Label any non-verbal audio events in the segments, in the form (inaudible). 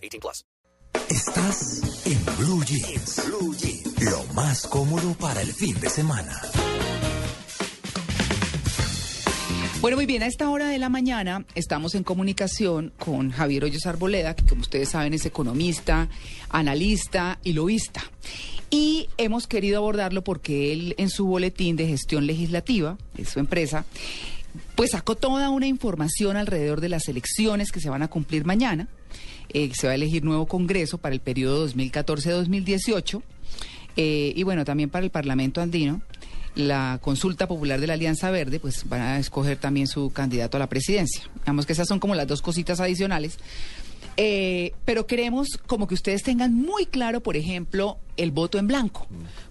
18 plus. Estás en Blue Jeans. Blue Jeans. Lo más cómodo para el fin de semana. Bueno, muy bien, a esta hora de la mañana estamos en comunicación con Javier Hoyos Arboleda, que como ustedes saben es economista, analista y lobista. Y hemos querido abordarlo porque él en su boletín de gestión legislativa de su empresa, pues sacó toda una información alrededor de las elecciones que se van a cumplir mañana. Eh, se va a elegir nuevo Congreso para el periodo 2014-2018 eh, y bueno, también para el Parlamento andino la consulta popular de la Alianza Verde, pues van a escoger también su candidato a la presidencia. Digamos que esas son como las dos cositas adicionales. Eh, pero queremos como que ustedes tengan muy claro, por ejemplo, el voto en blanco,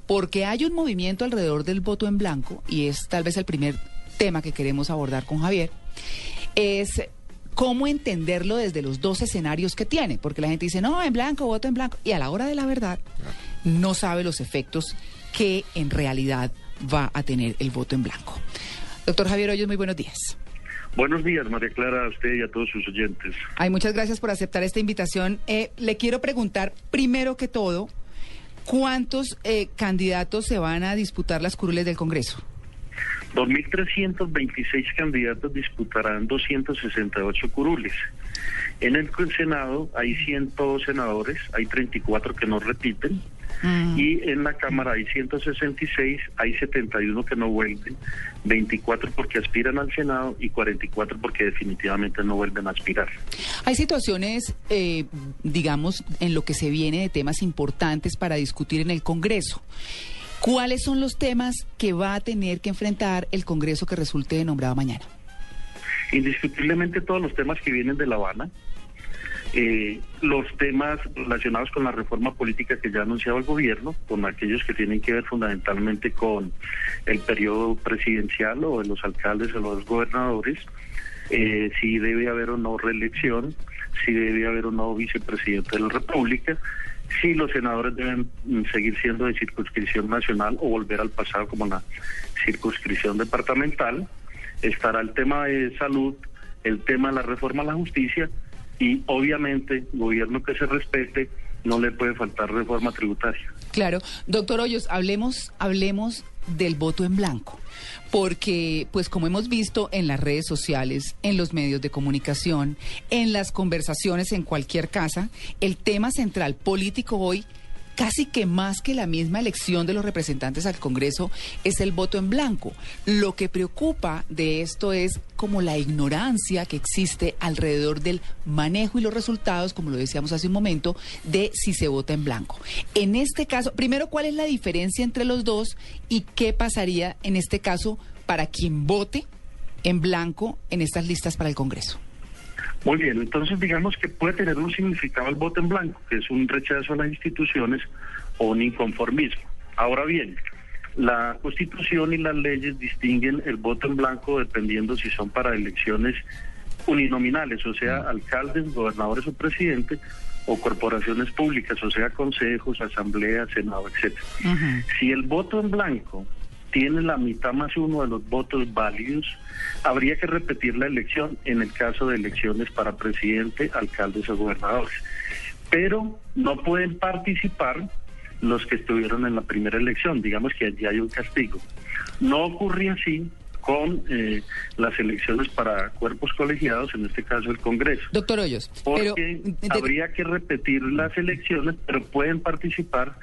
porque hay un movimiento alrededor del voto en blanco, y es tal vez el primer tema que queremos abordar con Javier, es cómo entenderlo desde los dos escenarios que tiene, porque la gente dice, no, en blanco, voto en blanco, y a la hora de la verdad no sabe los efectos que en realidad va a tener el voto en blanco. Doctor Javier Hoyos, muy buenos días. Buenos días, María Clara, a usted y a todos sus oyentes. Ay, muchas gracias por aceptar esta invitación. Eh, le quiero preguntar, primero que todo, ¿cuántos eh, candidatos se van a disputar las curules del Congreso? 2.326 candidatos disputarán 268 curules. En el Senado hay 100 senadores, hay 34 que no repiten, y en la Cámara hay 166, hay 71 que no vuelven, 24 porque aspiran al Senado y 44 porque definitivamente no vuelven a aspirar. Hay situaciones, eh, digamos, en lo que se viene de temas importantes para discutir en el Congreso. ¿Cuáles son los temas que va a tener que enfrentar el Congreso que resulte nombrado mañana? Indiscutiblemente todos los temas que vienen de La Habana, eh, los temas relacionados con la reforma política que ya ha anunciado el gobierno, con aquellos que tienen que ver fundamentalmente con el periodo presidencial o de los alcaldes o los gobernadores, eh, si debe haber o no reelección, si debe haber o no vicepresidente de la República, si los senadores deben mm, seguir siendo de circunscripción nacional o volver al pasado como la circunscripción departamental, estará el tema de salud, el tema de la reforma a la justicia y obviamente gobierno que se respete no le puede faltar reforma tributaria. Claro, doctor Hoyos, hablemos, hablemos del voto en blanco, porque pues como hemos visto en las redes sociales, en los medios de comunicación, en las conversaciones en cualquier casa, el tema central político hoy casi que más que la misma elección de los representantes al Congreso es el voto en blanco. Lo que preocupa de esto es como la ignorancia que existe alrededor del manejo y los resultados, como lo decíamos hace un momento, de si se vota en blanco. En este caso, primero, ¿cuál es la diferencia entre los dos y qué pasaría en este caso para quien vote en blanco en estas listas para el Congreso? Muy bien, entonces digamos que puede tener un significado el voto en blanco, que es un rechazo a las instituciones o un inconformismo. Ahora bien, la Constitución y las leyes distinguen el voto en blanco dependiendo si son para elecciones uninominales, o sea, alcaldes, gobernadores o presidentes, o corporaciones públicas, o sea, consejos, asambleas, senado, etcétera. Si el voto en blanco tiene la mitad más uno de los votos válidos, habría que repetir la elección en el caso de elecciones para presidente, alcaldes o gobernadores. Pero no pueden participar los que estuvieron en la primera elección, digamos que allí hay un castigo. No ocurre así con eh, las elecciones para cuerpos colegiados, en este caso el Congreso. Doctor Hoyos, porque habría que repetir las elecciones, pero pueden participar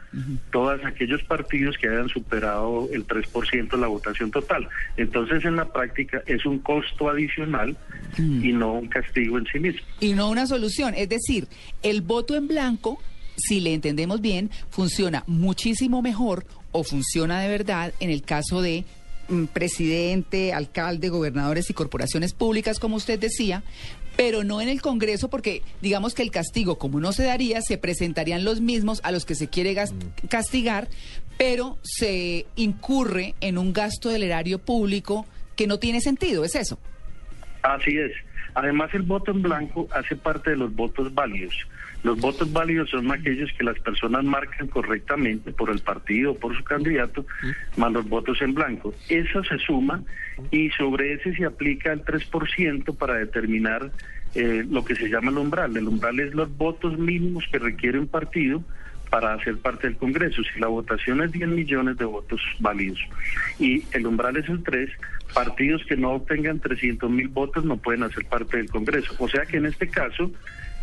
todos aquellos partidos que hayan superado el 3% de la votación total. Entonces, en la práctica es un costo adicional y no un castigo en sí mismo. Y no una solución, es decir, el voto en blanco si le entendemos bien, funciona muchísimo mejor o funciona de verdad en el caso de Mm, presidente, alcalde, gobernadores y corporaciones públicas, como usted decía, pero no en el Congreso porque digamos que el castigo, como no se daría, se presentarían los mismos a los que se quiere gas- castigar, pero se incurre en un gasto del erario público que no tiene sentido, ¿es eso? Así es. Además, el voto en blanco hace parte de los votos válidos. Los votos válidos son aquellos que las personas marcan correctamente por el partido o por su candidato, más los votos en blanco. Eso se suma y sobre ese se aplica el 3% para determinar eh, lo que se llama el umbral. El umbral es los votos mínimos que requiere un partido para hacer parte del Congreso. Si la votación es 10 millones de votos válidos y el umbral es el 3, partidos que no obtengan 300 mil votos no pueden hacer parte del Congreso. O sea que en este caso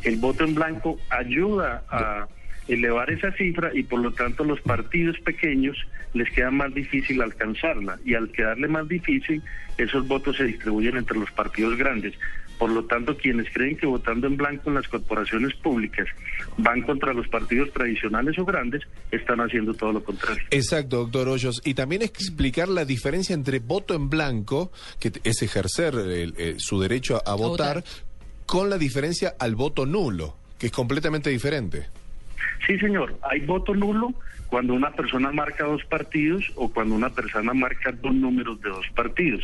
el voto en blanco ayuda a elevar esa cifra y por lo tanto los partidos pequeños les queda más difícil alcanzarla y al quedarle más difícil esos votos se distribuyen entre los partidos grandes. Por lo tanto, quienes creen que votando en blanco en las corporaciones públicas van contra los partidos tradicionales o grandes, están haciendo todo lo contrario. Exacto, doctor Hoyos. Y también explicar la diferencia entre voto en blanco, que es ejercer el- eh, su derecho a, a votar, votar. Con la diferencia al voto nulo, que es completamente diferente. Sí, señor. Hay voto nulo cuando una persona marca dos partidos o cuando una persona marca dos números de dos partidos.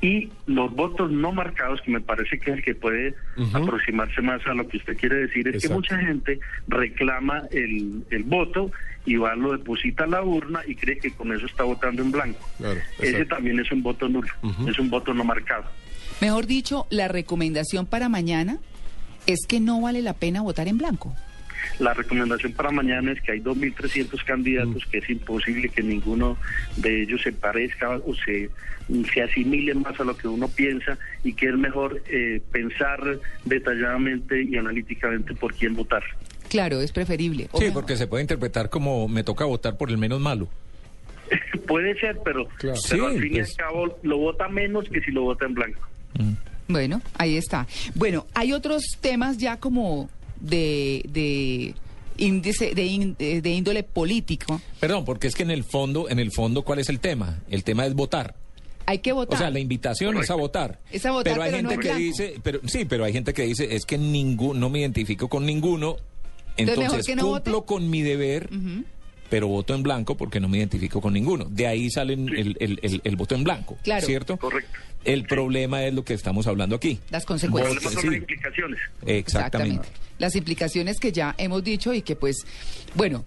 Y los votos no marcados, que me parece que es el que puede aproximarse más a lo que usted quiere decir, es Exacto. que mucha gente reclama el, el voto y va, lo deposita a la urna y cree que con eso está votando en blanco. Claro, Ese también es un voto nulo, es un voto no marcado. Mejor dicho, la recomendación para mañana es que no vale la pena votar en blanco. La recomendación para mañana es que hay 2.300 candidatos, que es imposible que ninguno de ellos se parezca o se, se asimile más a lo que uno piensa y que es mejor eh, pensar detalladamente y analíticamente por quién votar. Claro, es preferible. Sí, mejor- porque se puede interpretar como me toca votar por el menos malo. (laughs) Puede ser, pero, Claro. pero al fin y pues. al cabo lo vota menos que si lo vota en blanco. Bueno, ahí está. Bueno, hay otros temas ya como de, de índice, de, de índole político. Perdón, porque es que en el fondo, en el fondo, ¿cuál es el tema? El tema es votar. Hay que votar. O sea, la invitación es a votar. Es a votar, pero hay pero gente en que blanco. dice, pero sí, pero hay gente que dice es que ningún, no me identifico con ninguno, Entonces, mejor entonces que no cumplo vote. con mi deber, pero voto en blanco porque no me identifico con ninguno. De ahí sale el, el- el- el voto en blanco, Claro. ¿cierto? Correcto. El problema es lo que estamos hablando aquí. Las El consecuencias. problema son las implicaciones. Exactamente. Las implicaciones que ya hemos dicho y que pues, bueno,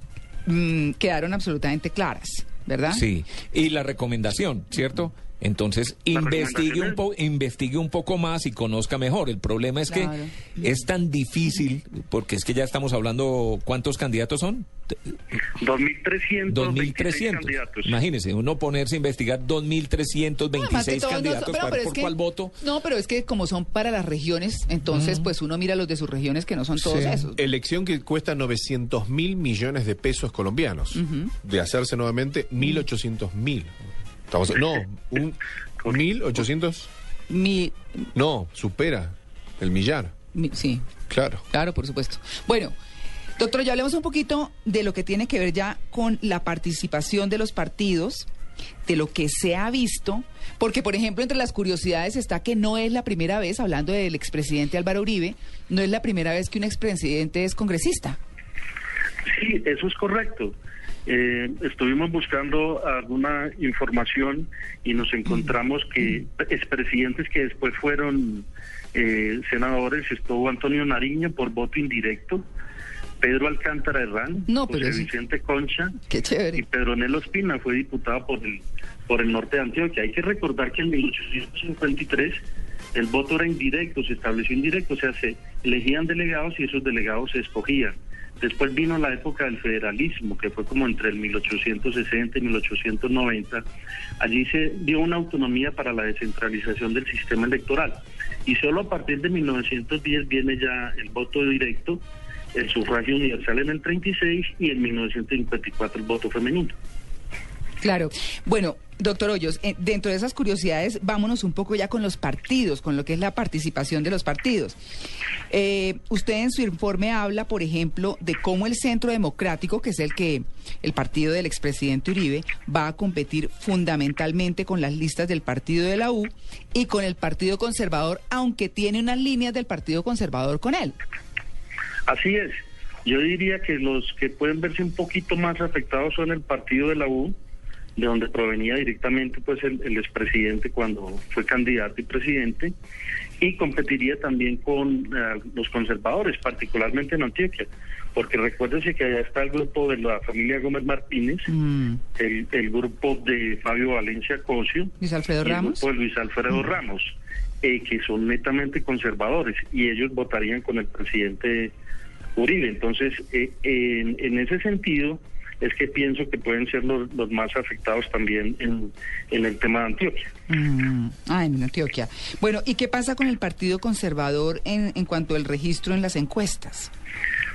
mm, quedaron absolutamente claras, ¿verdad? Sí, y la recomendación, ¿cierto? Entonces, investigue un, po investigue un poco más y conozca mejor. El problema es Claro. que es tan difícil, porque es que ya estamos hablando, ¿cuántos candidatos son? 2.326 2.300. candidatos. Imagínese, uno ponerse a investigar Además que 2.326 todos no candidatos pero- para pero por cuál voto. No, pero es que como son para las regiones, entonces pues uno mira los de sus regiones que no son todos Sí. esos. Elección que cuesta 900 mil millones de pesos colombianos. De hacerse nuevamente 1.800 mil. Estamos, no, (laughs) un 1.800. Mi, No, supera el millar. mi- sí, Claro. claro, por supuesto. Bueno, doctor, ya hablemos un poquito de lo que tiene que ver ya con la participación de los partidos, de lo que se ha visto, porque por ejemplo entre las curiosidades está que no es la primera vez, hablando del expresidente Álvaro Uribe, no es la primera vez que un expresidente es congresista. Sí, eso es correcto. Eh, estuvimos buscando alguna información y nos encontramos que expresidentes que después fueron eh, senadores, estuvo Antonio Nariño por voto indirecto, Pedro Alcántara Herrán, No, pero Vicente Concha y. Pedro Nelo Espina fue diputado por el, por el norte de Antioquia. Hay que recordar que en 1853 el voto era indirecto, se estableció indirecto, o sea, se elegían delegados y esos delegados se escogían. Después vino la época del federalismo, que fue como entre el 1860 y 1890. Allí se dio una autonomía para la descentralización del sistema electoral. Y solo a partir de 1910 viene ya el voto directo, el sufragio universal en el 36 y en 1954 el voto femenino. Claro. Bueno, doctor Hoyos, eh, dentro de esas curiosidades, vámonos un poco ya con los partidos, con lo que es la participación de los partidos. Eh, usted en su informe habla, por ejemplo, de cómo el Centro Democrático, que es el que el partido del expresidente Uribe, va a competir fundamentalmente con las listas del partido de la U y con el Partido Conservador, aunque tiene unas líneas del Partido Conservador con él. Así es. Yo diría que los que pueden verse un poquito más afectados son el partido de la U, de donde provenía directamente pues el, el expresidente cuando fue candidato y presidente, y competiría también con eh, los conservadores, particularmente en Antioquia, porque recuérdense que allá está el grupo de la familia Gómez Martínez, Mm. el, el grupo de Fabio Valencia Cosio, Luis Alfredo y el Ramos. grupo de Luis Alfredo Ramos, eh, que son netamente conservadores, y ellos votarían con el presidente Uribe. Entonces, eh, en, en ese sentido, es que pienso que pueden ser los, los más afectados también en, en el tema de Antioquia. Mm, Ah, en Antioquia. Bueno, ¿y qué pasa con el Partido Conservador en, en cuanto al registro en las encuestas?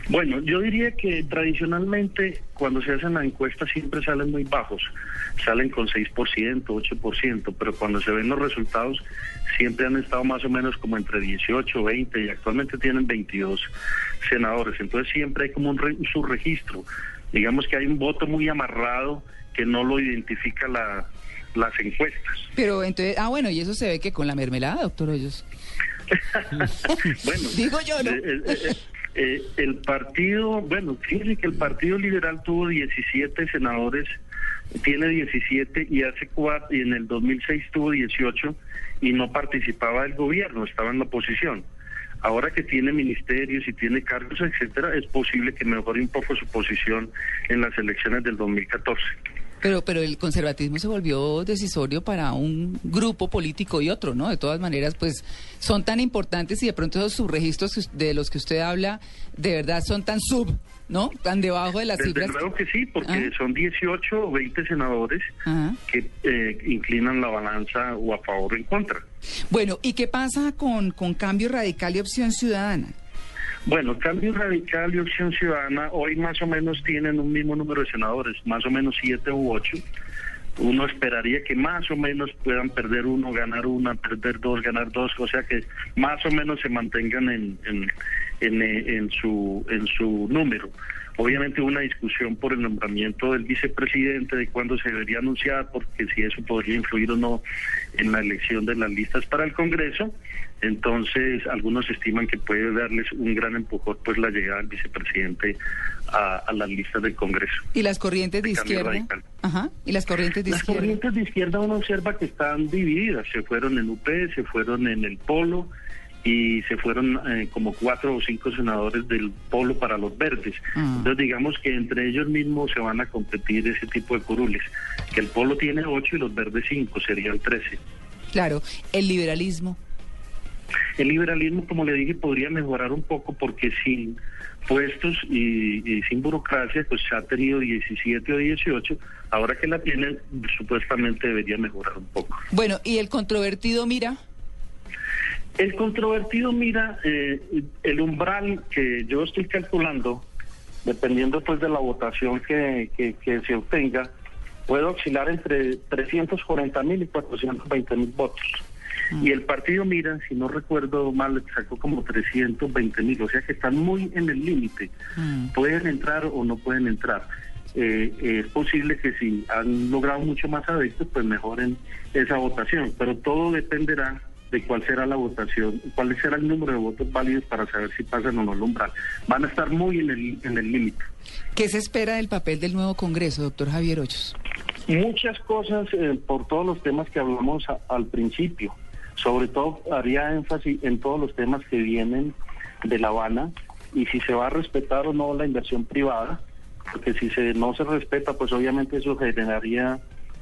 Bueno, yo diría que tradicionalmente cuando se hacen las encuestas siempre salen muy bajos, salen con 6%, 8%, pero cuando se ven los resultados siempre han estado más o menos como entre 18, 20 y actualmente tienen 22 senadores, entonces siempre hay como un, re- un subregistro, digamos que hay un voto muy amarrado que no lo identifica la, las encuestas. Pero entonces, ah, bueno, y eso se ve que con la mermelada, doctor Hoyos. (laughs) Bueno, Digo yo, ¿no? eh, eh, eh, el partido, bueno, fíjense que el Partido Liberal tuvo 17 senadores, tiene 17 y hace cuatro, y en el 2006 tuvo 18 y no participaba del gobierno, estaba en la oposición. Ahora que tiene ministerios y tiene cargos, etcétera, es posible que mejore un poco su posición en las elecciones del 2014. Pero, pero el conservatismo se volvió decisorio para un grupo político y otro, ¿no? De todas maneras, pues son tan importantes y de pronto esos subregistros de los que usted habla, de verdad son tan sub, ¿no? Tan debajo de las Desde cifras. luego que sí, porque Ah. son 18 o 20 senadores Ajá. que eh, inclinan la balanza o a favor o en contra. Bueno, ¿y qué pasa con, con Cambio Radical y Opción Ciudadana? Bueno, Cambio Radical y Opción Ciudadana hoy más o menos tienen un mismo número de senadores, más o menos siete u ocho. Uno esperaría que más o menos puedan perder uno, ganar una, perder dos, ganar dos, o sea que más o menos se mantengan en, en, eh, su, en su número. Obviamente hubo una discusión por el nombramiento del vicepresidente, de cuándo se debería anunciar, porque si eso podría influir o no en la elección de las listas para el Congreso. Entonces, algunos estiman que puede darles un gran empujón pues la llegada del vicepresidente a, a las listas del Congreso. ¿Y las corrientes de De Cambio izquierda? Ajá. ¿Y las corrientes de Las izquierda? corrientes de izquierda uno observa que están divididas, se fueron en UP, se fueron en el Polo y se fueron eh, como cuatro o cinco senadores del Polo para los verdes. Ah. Entonces digamos que entre ellos mismos se van a competir ese tipo de curules, que el Polo tiene ocho y los verdes cinco, serían trece. Claro, el liberalismo. El liberalismo, como le dije, podría mejorar un poco porque sin puestos y, y sin burocracia, pues se ha tenido 17 o 18. Ahora que la tienen, supuestamente debería mejorar un poco. Bueno, ¿y el controvertido, mira? El controvertido mira eh, el umbral que yo estoy calculando, dependiendo pues de la votación que, que, que se obtenga, puede oscilar entre 340 mil y 420 mil votos. Y el partido Mira, si no recuerdo mal, sacó como 320 mil, o sea que están muy en el límite. Mm. Pueden entrar o no pueden entrar. Eh, eh, es posible que si han logrado mucho más adeptos, pues mejoren esa votación, pero todo dependerá de cuál será la votación, cuál será el número de votos válidos para saber si pasan o no el umbral. Van a estar muy en el en el límite. ¿Qué se espera del papel del nuevo Congreso, doctor Javier Hoyos? Muchas cosas eh, por todos los temas que hablamos a- al principio. Sobre todo haría énfasis en todos los temas que vienen de La Habana y si se va a respetar o no la inversión privada, porque si se no se respeta, pues obviamente eso generaría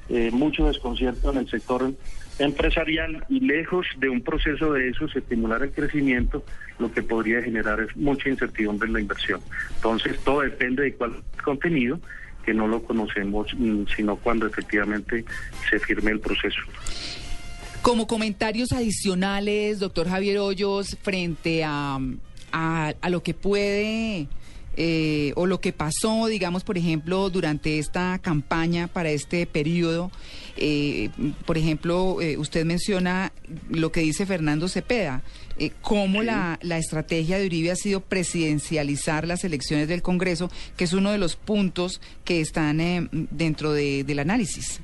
eh, mucho desconcierto en el sector empresarial y lejos de un proceso de esos estimular el crecimiento, lo que podría generar es mucha incertidumbre en la inversión. Entonces todo depende de cuál contenido que no lo conocemos mm, sino cuando efectivamente se firme el proceso. Como comentarios adicionales, doctor Javier Hoyos, frente a, a, a lo que puede eh, o lo que pasó, digamos, por ejemplo, durante esta campaña para este periodo. Eh, por ejemplo, eh, usted menciona lo que dice Fernando Cepeda, eh, cómo la, la estrategia de Uribe ha sido presidencializar las elecciones del Congreso, que es uno de los puntos que están eh, dentro de- del análisis.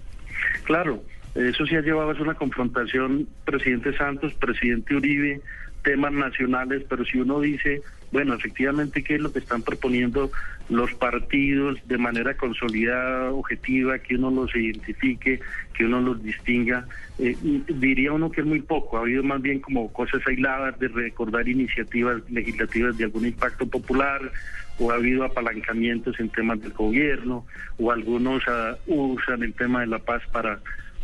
Claro, eso sí ha llevado a una confrontación presidente Santos, presidente Uribe, temas nacionales, pero si uno dice, bueno, efectivamente, ¿qué es lo que están proponiendo los partidos de manera consolidada, objetiva, que uno los identifique, que uno los distinga? Eh, diría uno que es muy poco, ha habido más bien como cosas aisladas de recordar iniciativas legislativas de algún impacto popular, o ha habido apalancamientos en temas del gobierno, o algunos ah, usan el tema de la paz para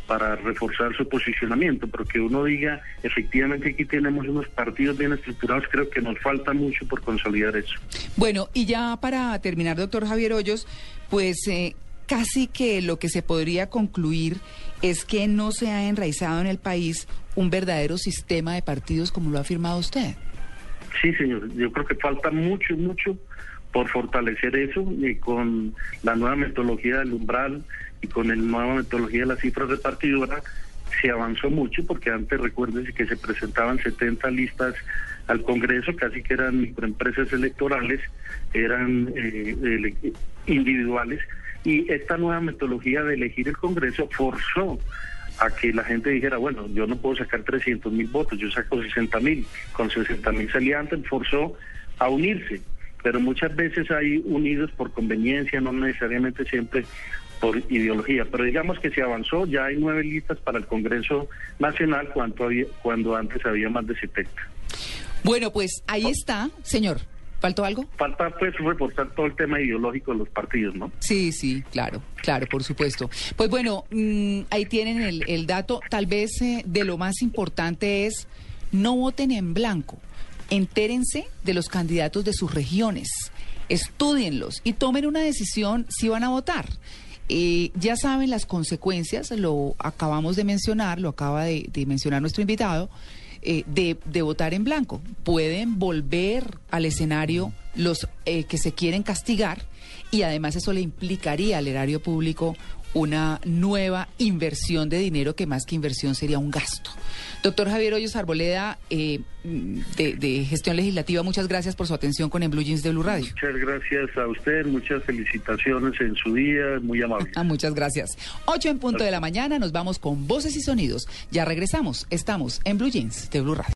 para reforzar su posicionamiento, pero que uno diga, efectivamente aquí tenemos unos partidos bien estructurados, creo que nos falta mucho por consolidar eso. Bueno, y ya para terminar, doctor Javier Hoyos, pues eh, casi que lo que se podría concluir es que no se ha enraizado en el país un verdadero sistema de partidos como lo ha afirmado usted. Sí, señor, yo creo que falta mucho, mucho por fortalecer eso y con la nueva metodología del umbral y con la nueva metodología de las cifras repartidoras se avanzó mucho porque antes recuérdense que se presentaban 70 listas al Congreso, casi que eran microempresas electorales, eran eh, individuales y esta nueva metodología de elegir el Congreso forzó a que la gente dijera, bueno, yo no puedo sacar 300 mil votos, yo saco 60 mil, con 60 mil salía antes, forzó a unirse, pero muchas veces hay unidos por conveniencia, no necesariamente siempre por ideología, pero digamos que se avanzó, ya hay nueve listas para el Congreso Nacional cuando, había, cuando antes había más de 70. Bueno, pues ahí está, señor. ¿Faltó algo? Falta pues reforzar todo el tema ideológico de los partidos, ¿no? Sí, sí, claro, claro, por supuesto. Pues bueno, mm, ahí tienen el, el dato. Tal vez eh, de lo más importante es no voten en blanco. Entérense de los candidatos de sus regiones. Estudienlos y tomen una decisión si van a votar. Eh, ya saben las consecuencias, lo acabamos de mencionar, lo acaba de, mencionar nuestro invitado, eh, de, de votar en blanco. Pueden volver al escenario los eh, que se quieren castigar y además eso le implicaría al erario público una nueva inversión de dinero que más que inversión sería un gasto. Doctor Javier Hoyos Arboleda, eh, de, de Gestión Legislativa, muchas gracias por su atención con En Blue Jeans de Blue Radio. Muchas gracias a usted, muchas felicitaciones en su día, muy amable. Ah, (laughs) muchas gracias. Ocho en punto de la mañana, nos vamos con voces y sonidos. Ya regresamos, estamos en Blue Jeans de Blue Radio.